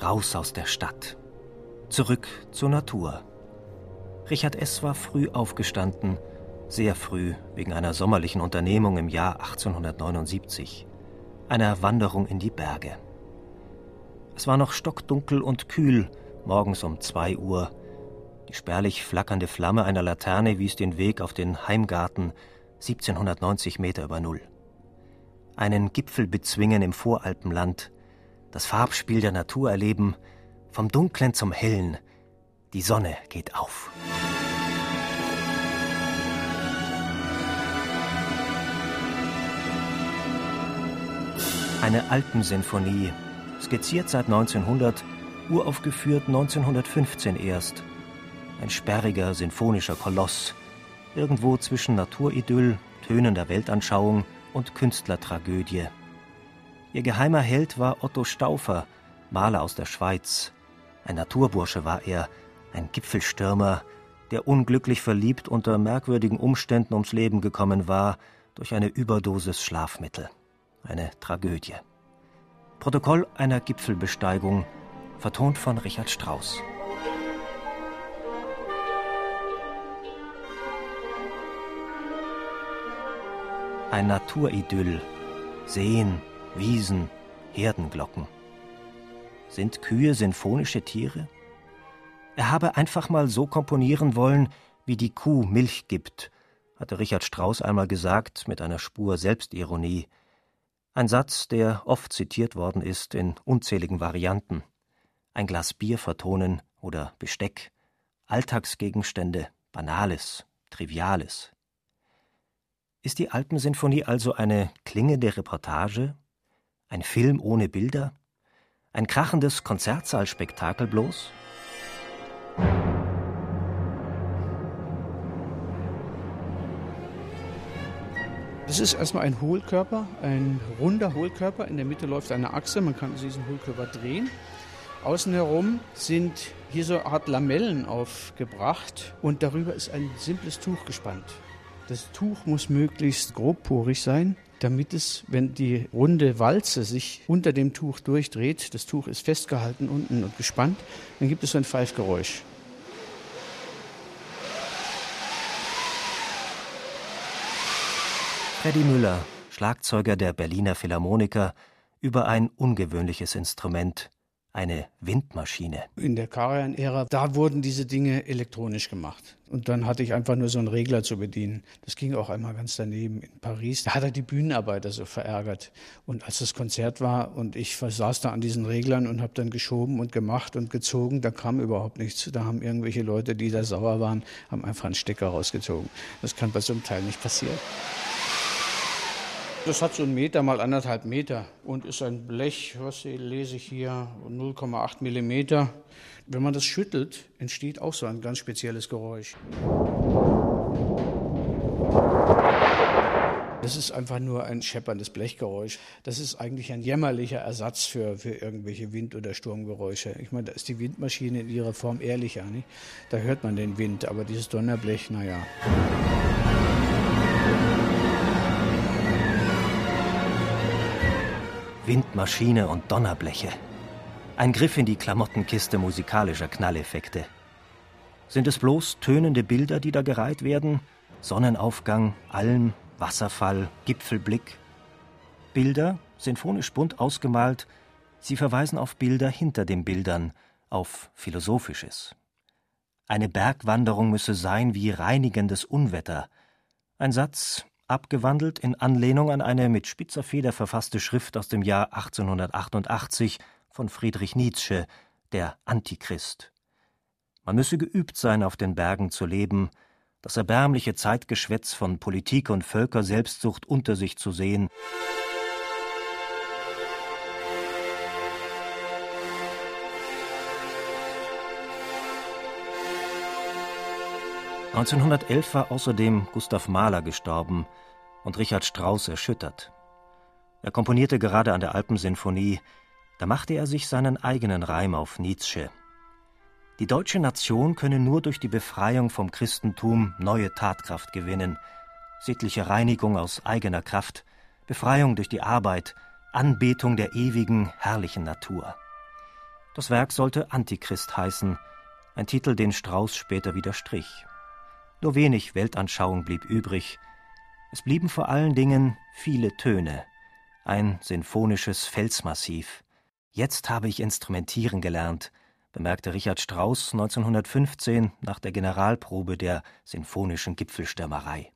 Raus aus der Stadt. Zurück zur Natur. Richard S. war früh aufgestanden, sehr früh wegen einer sommerlichen Unternehmung im Jahr 1879, einer Wanderung in die Berge. Es war noch stockdunkel und kühl, morgens um zwei Uhr. Die spärlich flackernde Flamme einer Laterne wies den Weg auf den Heimgarten, 1790 Meter über Null. Einen Gipfel bezwingen im Voralpenland, das Farbspiel der Natur erleben, vom Dunklen zum Hellen. Die Sonne geht auf. Eine Alpensinfonie, skizziert seit 1900, uraufgeführt 1915 erst. Ein sperriger sinfonischer Koloss, irgendwo zwischen Naturidyll, tönender Weltanschauung und Künstlertragödie. Ihr geheimer Held war Otto Stauffer, Maler aus der Schweiz. Ein Naturbursche war er, ein Gipfelstürmer, der unglücklich verliebt unter merkwürdigen Umständen ums Leben gekommen war durch eine Überdosis Schlafmittel. Eine Tragödie. Protokoll einer Gipfelbesteigung, vertont von Richard Strauss. Ein Naturidyll. Seen, Wiesen, Herdenglocken. Sind Kühe sinfonische Tiere? Er habe einfach mal so komponieren wollen, wie die Kuh Milch gibt, hatte Richard Strauss einmal gesagt mit einer Spur Selbstironie. Ein Satz, der oft zitiert worden ist in unzähligen Varianten. Ein Glas Bier vertonen oder Besteck, Alltagsgegenstände, Banales, Triviales. Ist die Alpensinfonie also eine klingende Reportage, ein Film ohne Bilder? Ein krachendes Konzertsaalspektakel bloß? Das ist erstmal ein Hohlkörper, ein runder Hohlkörper. In der Mitte läuft eine Achse, man kann diesen Hohlkörper drehen. Außen herum sind hier so eine Art Lamellen aufgebracht und darüber ist ein simples Tuch gespannt. Das Tuch muss möglichst grobporig sein, damit es, wenn die runde Walze sich unter dem Tuch durchdreht, das Tuch ist festgehalten unten und gespannt, dann gibt es so ein Pfeifgeräusch. Freddy Müller, Schlagzeuger der Berliner Philharmoniker, über ein ungewöhnliches Instrument, eine Windmaschine. In der Karajan-Ära, da wurden diese Dinge elektronisch gemacht. Und dann hatte ich einfach nur so einen Regler zu bedienen. Das ging auch einmal ganz daneben in Paris. Da hat er die Bühnenarbeiter so verärgert. Und als das Konzert war und ich saß da an diesen Reglern und habe dann geschoben und gemacht und gezogen, da kam überhaupt nichts. Da haben irgendwelche Leute, die da sauer waren, haben einfach einen Stecker rausgezogen. Das kann bei so einem Teil nicht passieren. Das hat so einen Meter mal anderthalb Meter und ist ein Blech, was lese ich hier, 0,8 Millimeter. Wenn man das schüttelt, entsteht auch so ein ganz spezielles Geräusch. Das ist einfach nur ein schepperndes Blechgeräusch. Das ist eigentlich ein jämmerlicher Ersatz für, für irgendwelche Wind- oder Sturmgeräusche. Ich meine, da ist die Windmaschine in ihrer Form ehrlicher. Nicht? Da hört man den Wind, aber dieses Donnerblech, naja. Windmaschine und Donnerbleche. Ein Griff in die Klamottenkiste musikalischer Knalleffekte. Sind es bloß tönende Bilder, die da gereiht werden? Sonnenaufgang, Alm, Wasserfall, Gipfelblick? Bilder, sinfonisch bunt ausgemalt, sie verweisen auf Bilder hinter den Bildern, auf Philosophisches. Eine Bergwanderung müsse sein wie reinigendes Unwetter. Ein Satz, abgewandelt in Anlehnung an eine mit spitzer Feder verfasste Schrift aus dem Jahr 1888 von Friedrich Nietzsche, der Antichrist. Man müsse geübt sein, auf den Bergen zu leben, das erbärmliche Zeitgeschwätz von Politik und Völkerselbstsucht unter sich zu sehen. 1911 war außerdem Gustav Mahler gestorben und Richard Strauss erschüttert. Er komponierte gerade an der Alpensinfonie, da machte er sich seinen eigenen Reim auf Nietzsche. Die deutsche Nation könne nur durch die Befreiung vom Christentum neue Tatkraft gewinnen, sittliche Reinigung aus eigener Kraft, Befreiung durch die Arbeit, Anbetung der ewigen, herrlichen Natur. Das Werk sollte Antichrist heißen, ein Titel, den Strauß später widerstrich. Nur wenig Weltanschauung blieb übrig. Es blieben vor allen Dingen viele Töne, ein sinfonisches Felsmassiv. Jetzt habe ich instrumentieren gelernt, bemerkte Richard Strauss 1915 nach der Generalprobe der sinfonischen Gipfelstürmerei.